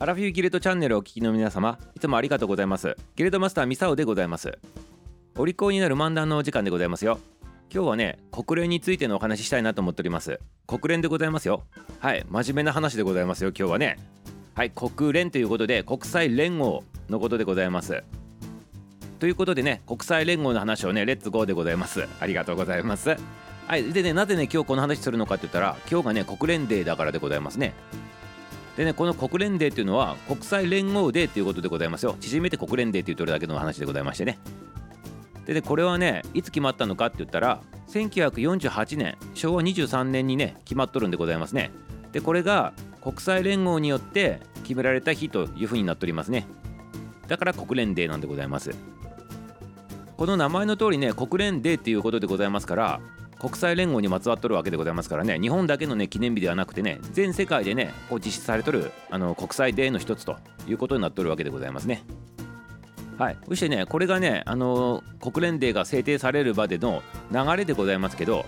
アラフィフギルドチャンネルをお聞きの皆様いつもありがとうございます。ギルドマスターミサオでございます。お利口になる漫談のお時間でございますよ。今日はね国連についてのお話ししたいなと思っております。国連でございますよ。はい真面目な話でございますよ今日はね。はい国連ということで国際連合のことでございます。ということでね国際連合の話をねレッツゴーでございます。ありがとうございます。はいでねなぜね今日この話するのかって言ったら今日がね国連デーだからでございますね。でねこの国連デーっていうのは国際連合デーっていうことでございますよ。縮めて国連デーって言うとるだけの話でございましてね。でねこれはねいつ決まったのかって言ったら1948年昭和23年にね決まっとるんでございますね。でこれが国際連合によって決められた日というふうになっておりますね。だから国連デーなんでございます。この名前の通りね国連デーっていうことでございますから国際連合にまつわっとるわけでございますからね。日本だけのね記念日ではなくてね全世界でねこう実施されとるあの国際デーの一つということになっとるわけでございますね。はい。そしてねこれがねあの国連デーが制定される場での流れでございますけど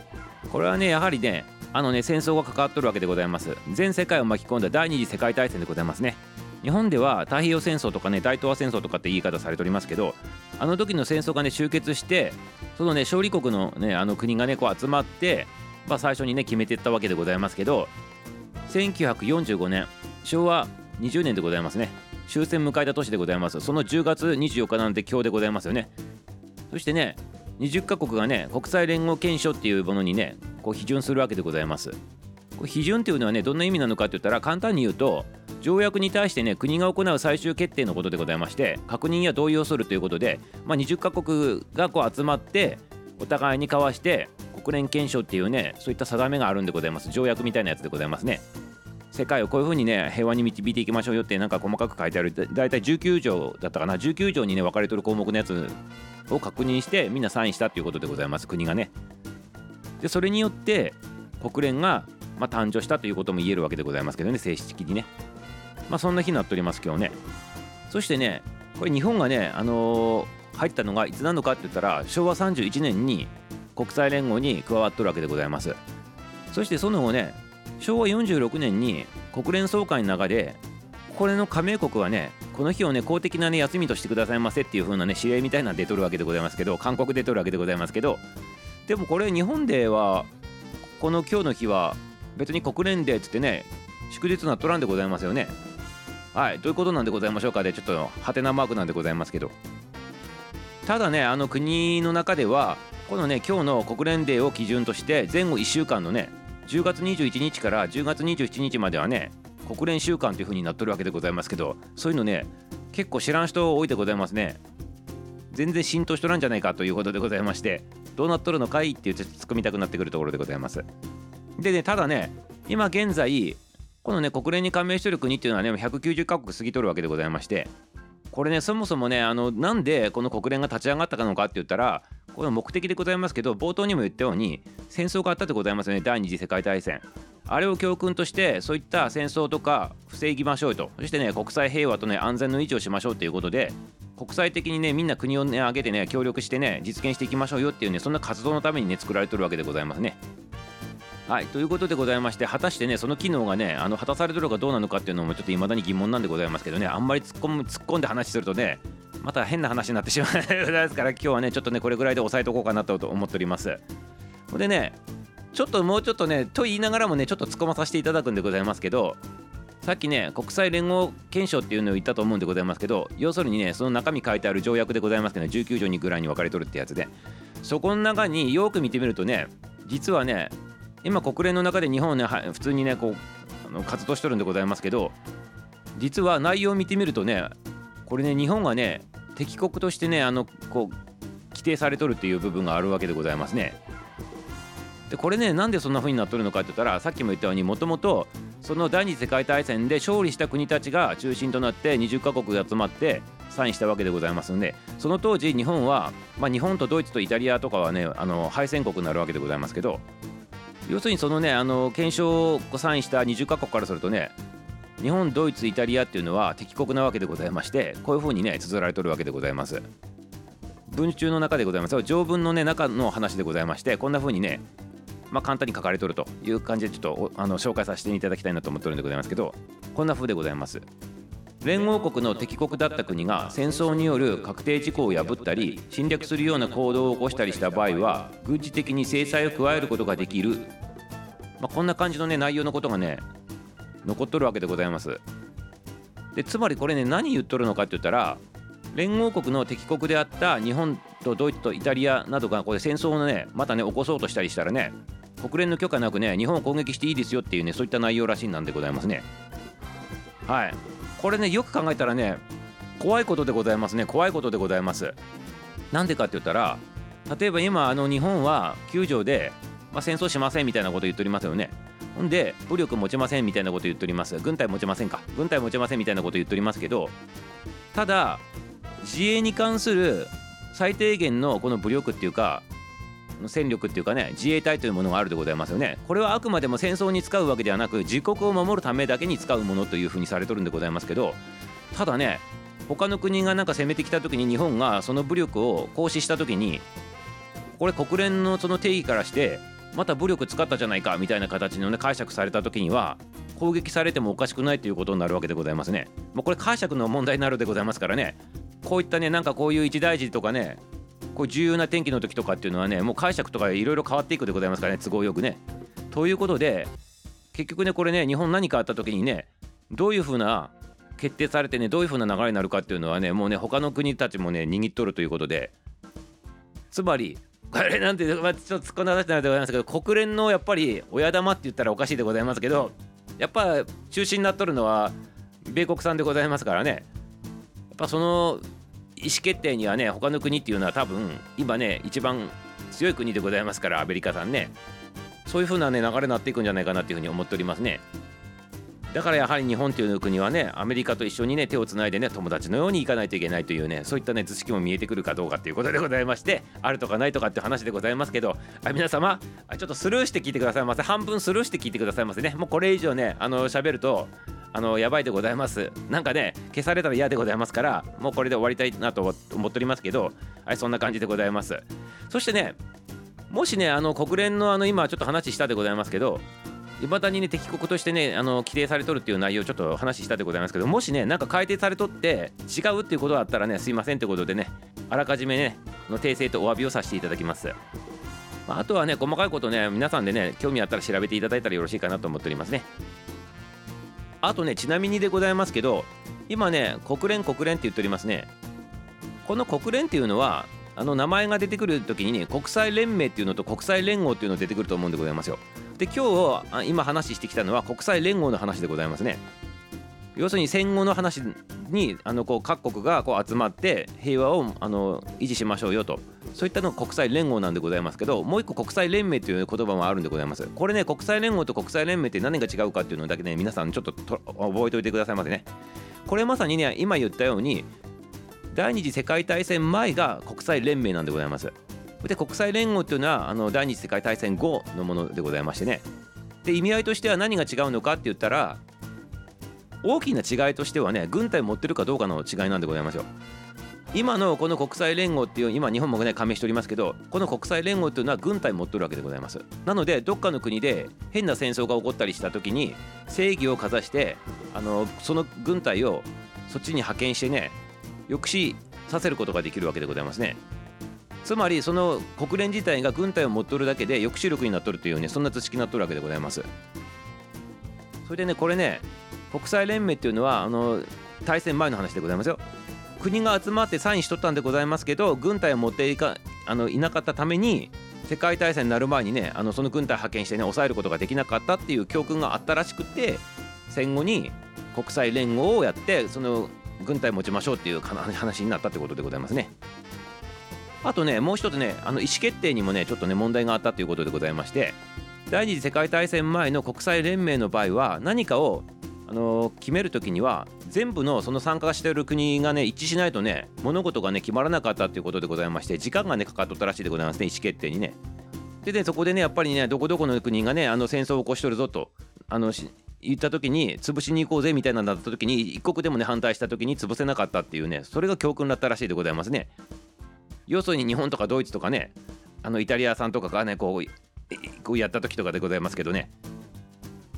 これはねやはりねあのね戦争が関わっとるわけでございます。全世界を巻き込んだ第二次世界大戦でございますね。日本では太平洋戦争とかね大東亜戦争とかって言い方されておりますけどあの時の戦争がね終結してそのね勝利国のねあの国がねこう集まってまあ最初にね決めていったわけでございますけど1945年昭和20年でございますね。終戦迎えた年でございます。その10月24日なんて今日でございますよね。そしてね20カ国がね国際連合憲章っていうものにねこう批准するわけでございます。批准っていうのはねどんな意味なのかって言ったら簡単に言うと条約に対してね国が行う最終決定のことでございまして確認や同意をするということで、まあ、20カ国がこう集まってお互いに交わして国連憲章っていうねそういった定めがあるんでございます。条約みたいなやつでございますね。世界をこういうふうにね平和に導いていきましょうよってなんか細かく書いてある。だいたい19条だったかな。19条にね分かれとる項目のやつを確認してみんなサインしたっていうことでございます国がね。でそれによって国連が、まあ、誕生したということも言えるわけでございますけどね正式にね。まあそんな日になっております今日ね。そしてねこれ日本がねあのー、入ったのがいつなのかって言ったら昭和31年に国際連合に加わっとるわけでございます。そしてその後ね昭和46年に国連総会の中でこれの加盟国はねこの日をね公的なね休みとしてくださいませっていう風なね指令みたいなの出とるわけでございますけど韓国出とるわけでございますけどでもこれ日本ではこの今日の日は別に国連デーっつってね祝日なっとらんでございますよね。はいどういうことなんでございましょうかでちょっとハテナマークなんでございますけど。ただねあの国の中ではこのね今日の国連デーを基準として前後1週間のね10月21日から10月27日まではね国連週間という風になっとるわけでございますけどそういうのね結構知らん人多いでございますね。全然浸透しとらんじゃないかということでございましてどうなっとるのかいって言って突っ込みたくなってくるところでございます。でねただね今現在このね国連に加盟してる国っていうのはね190カ国過ぎとるわけでございましてこれねそもそもねあのなんでこの国連が立ち上がったかのかって言ったらこれ目的でございますけど冒頭にも言ったように戦争があったでございますよね第二次世界大戦あれを教訓としてそういった戦争とか防ぎましょうとそしてね国際平和とね安全の維持をしましょうということで国際的にねみんな国をね挙げてね協力してね実現していきましょうよっていうねそんな活動のためにね作られてるわけでございますね。はいということでございまして果たしてねその機能がねあの果たされてるかどうなのかっていうのもちょっと未だに疑問なんでございますけどねあんまり突っ込む突っ込んで話するとねまた変な話になってしまうですから今日はねちょっとねこれぐらいで押さえとこうかなと思っております。でねちょっともうちょっとねと言いながらもねちょっと突っ込まさせていただくんでございますけどさっきね国際連合憲章っていうのを言ったと思うんでございますけど要するにねその中身書いてある条約でございますけど、ね、19条にぐらいに分かれとるってやつでそこの中によく見てみるとね実はね今国連の中で日本ね普通にねこうあの活動しとるんでございますけど実は内容を見てみるとねこれね日本がね敵国としてねあのこう規定されとるっていう部分があるわけでございますね。でこれねなんでそんな風になっとるのかって言ったらさっきも言ったようにもともとその第二次世界大戦で勝利した国たちが中心となって20カ国が集まってサインしたわけでございますのでその当時日本は、まあ、日本とドイツとイタリアとかはねあの敗戦国になるわけでございますけど要するにそのねあの憲章をサインした20カ国からするとね日本ドイツイタリアっていうのは敵国なわけでございましてこういうふうにね綴られてるわけでございます。文中の中でございます。条文のね中の話でございましてこんなふうにねまあ、簡単に書かれとるという感じでちょっとあの紹介させていただきたいなと思ってるんでございますけどこんな風でございます。連合国の敵国だった国が戦争による確定事項を破ったり侵略するような行動を起こしたりした場合は軍事的に制裁を加えることができる、まあ、こんな感じのね内容のことがね残っとるわけでございます。でつまりこれね何言っとるのかって言ったら連合国の敵国であった日本とドイツとイタリアなどがこれ戦争をねまたね起こそうとしたりしたらね国連の許可なくね日本を攻撃していいですよっていうねそういった内容らしいなんでございますね。はい。これねよく考えたらね怖いことでございますね。怖いことでございます。なんでかって言ったら例えば今あの日本は9条で、まあ、戦争しませんみたいなこと言っておりますよね。ほんで武力持ちませんみたいなこと言っております。軍隊持ちませんか。軍隊持ちませんみたいなこと言っておりますけどただ自衛に関する最低限のこの武力っていうか戦力っていうかね自衛隊というものがあるでございますよねこれはあくまでも戦争に使うわけではなく自国を守るためだけに使うものというふうにされとるんでございますけどただね他の国がなんか攻めてきた時に日本がその武力を行使した時にこれ国連のその定義からしてまた武力使ったじゃないかみたいな形のね解釈された時には攻撃されてもおかしくないということになるわけでございますね。もうこれ解釈の問題になるでございますからねこういったねなんかこういう一大事とかねこう重要な天気の時とかっていうのはねもう解釈とかいろいろ変わっていくでございますからね都合よくね。ということで結局ねこれね日本何かあった時にねどういうふうな決定されてねどういうふうな流れになるかっていうのはねもうね他の国たちもね握っとるということでつまり これなんて、まあ、ちょっと突っ込んだ話になるでございますけど国連のやっぱり親玉って言ったらおかしいでございますけどやっぱ中心になっとるのは米国産でございますからねやっぱその意思決定にはね他の国っていうのは多分今ね一番強い国でございますからアメリカさんね。そういう風なね流れになっていくんじゃないかなっていうふうに思っておりますね。だからやはり日本という国はねアメリカと一緒にね手をつないでね友達のように行かないといけないというねそういったね図式も見えてくるかどうかということでございましてあるとかないとかって話でございますけどあ皆様ちょっとスルーして聞いてくださいませ。半分スルーして聞いてくださいませね。もうこれ以上ねあの喋るとあのやばいでございます。なんかね消されたら嫌でございますからもうこれで終わりたいなと思っておりますけどはいそんな感じでございます。そしてねもしねあの国連のあの今ちょっと話したでございますけどいまだにね敵国としてねあの規定されとるっていう内容ちょっと話したでございますけどもしねなんか改定されとって違うっていうことだったらねすいませんってことでねあらかじめねの訂正とお詫びをさせていただきます。あとはね細かいことね皆さんでね興味あったら調べていただいたらよろしいかなと思っておりますね。あとねちなみにでございますけど今ね国連国連って言っておりますね。この国連っていうのはあの名前が出てくる時に、ね、国際連盟っていうのと国際連合っていうの出てくると思うんでございますよ。で今日今話してきたのは国際連合の話でございますね。要するに戦後の話にあのこう各国がこう集まって平和をあの維持しましょうよと。そういったのが国際連合なんでございますけどもう一個国際連盟という言葉もあるんでございます。これね国際連合と国際連盟って何が違うかっていうのだけね皆さんちょっと覚えておいてくださいませね。これまさにね今言ったように第二次世界大戦前が国際連盟なんでございます。で国際連合っていうのはあの第二次世界大戦後のものでございましてね。で意味合いとしては何が違うのかって言ったら大きな違いとしてはね軍隊持ってるかどうかの違いなんでございますよ。今のこの国際連合っていう今日本もね加盟しておりますけどこの国際連合っていうのは軍隊持ってるわけでございます。なのでどっかの国で変な戦争が起こったりした時に正義をかざしてあのその軍隊をそっちに派遣してね抑止させることができるわけでございますね。つまりその国連自体が軍隊を持っとるだけで抑止力になっとるというねそんな図式になっとるわけでございます。それでねこれね国際連盟っていうのはあの大戦前の話でございますよ国が集まってサインしとったんでございますけど軍隊を持っていかあのいなかったために世界大戦になる前にねあのその軍隊派遣してね抑えることができなかったっていう教訓があったらしくて戦後に国際連合をやってその軍隊持ちましょうっていう話になったってことでございますね。あとねもう一つねあの意思決定にもねちょっとね問題があったということでございまして第二次世界大戦前の国際連盟の場合は何かをあの決める時には全部のその参加している国がね一致しないとね物事がね決まらなかったということでございまして時間がねかかっとったらしいでございますね意思決定にね。でねそこでねやっぱりねどこどこの国がねあの戦争を起こしとるぞとあの言った時に潰しに行こうぜみたいなのだった時に一国でもね反対した時に潰せなかったっていうねそれが教訓だったらしいでございますね。要するに日本とかドイツとかねあのイタリアさんとかがねこうこうやった時とかでございますけどね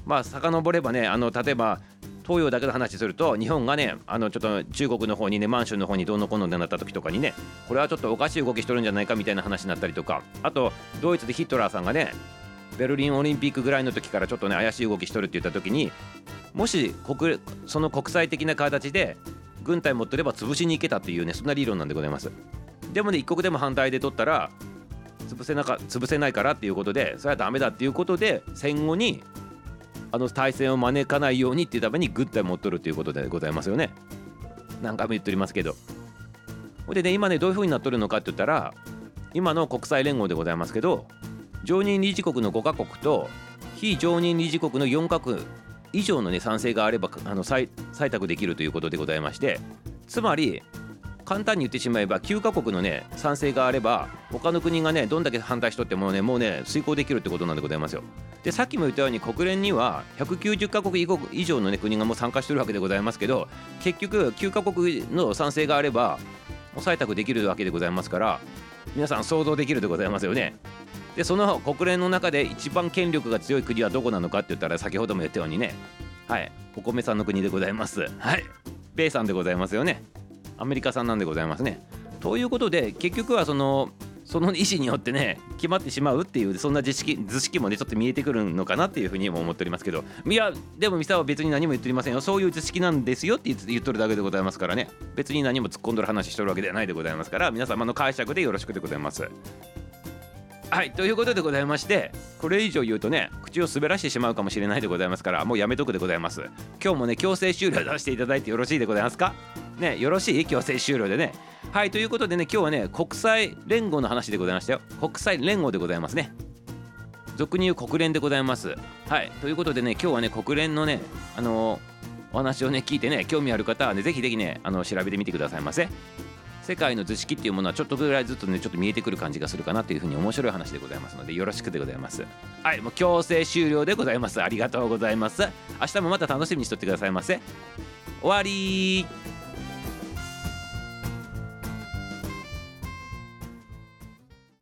まあ遡ればねあの例えば東洋だけの話すると日本がねあのちょっと中国の方にね満州の方にどうのこうのってなった時とかにねこれはちょっとおかしい動きしとるんじゃないかみたいな話になったりとかあとドイツでヒトラーさんがねベルリンオリンピックぐらいの時からちょっとね怪しい動きしとるって言った時にもし国その国際的な形で軍隊持ってれば潰しに行けたっていうねそんな理論なんでございます。でもね一国でも反対で取ったら潰せなか潰せないからっていうことでそれはダメだっていうことで戦後にあの対戦を招かないようにっていうために軍隊持っとるっていうことでございますよね。何回も言っておりますけど。ほいでね今ねどういう風になっとるのかって言ったら今の国際連合でございますけど常任理事国の5カ国と非常任理事国の4カ国以上の、ね、賛成があればあの採択できるということでございましてつまり簡単に言ってしまえば9カ国のね賛成があれば他の国がねどんだけ反対しとってもねもうね遂行できるってことなんでございますよ。でさっきも言ったように国連には190カ国以上の、ね、国がもう参加してるわけでございますけど結局9カ国の賛成があれば採択できるわけでございますから皆さん想像できるでございますよね。でその国連の中で一番権力が強い国はどこなのかって言ったら先ほども言ったようにねはいお米さんの国でございますはい米さんでございますよねアメリカ産なんでございますね。ということで結局はそのその意思によってね決まってしまうっていうそんな図式図式もねちょっと見えてくるのかなっていうふうにも思っておりますけど。いやでもミサは別に何も言っておりませんよ。そういう図式なんですよって言っとるだけでございますからね。別に何も突っ込んどる話しとるわけではないでございますから皆様の解釈でよろしくでございます。はいということでございましてこれ以上言うとね口を滑らしてしまうかもしれないでございますからもうやめとくでございます。今日もね強制終了出していただいてよろしいでございますか？ねよろしい？強制終了でね。はいということでね今日はね国際連合の話でございましたよ。国際連合でございますね。俗に言う国連でございます。はいということでね今日はね国連のねあのー、お話をね聞いてね興味ある方はねぜひぜひねあの調べてみてくださいませ。世界の図式っていうものはちょっとぐらいずつねちょっと見えてくる感じがするかなというふうに面白い話でございますのでよろしくでございます。はい。もう強制終了でございます。ありがとうございます。明日もまた楽しみにしとってくださいませ。終わり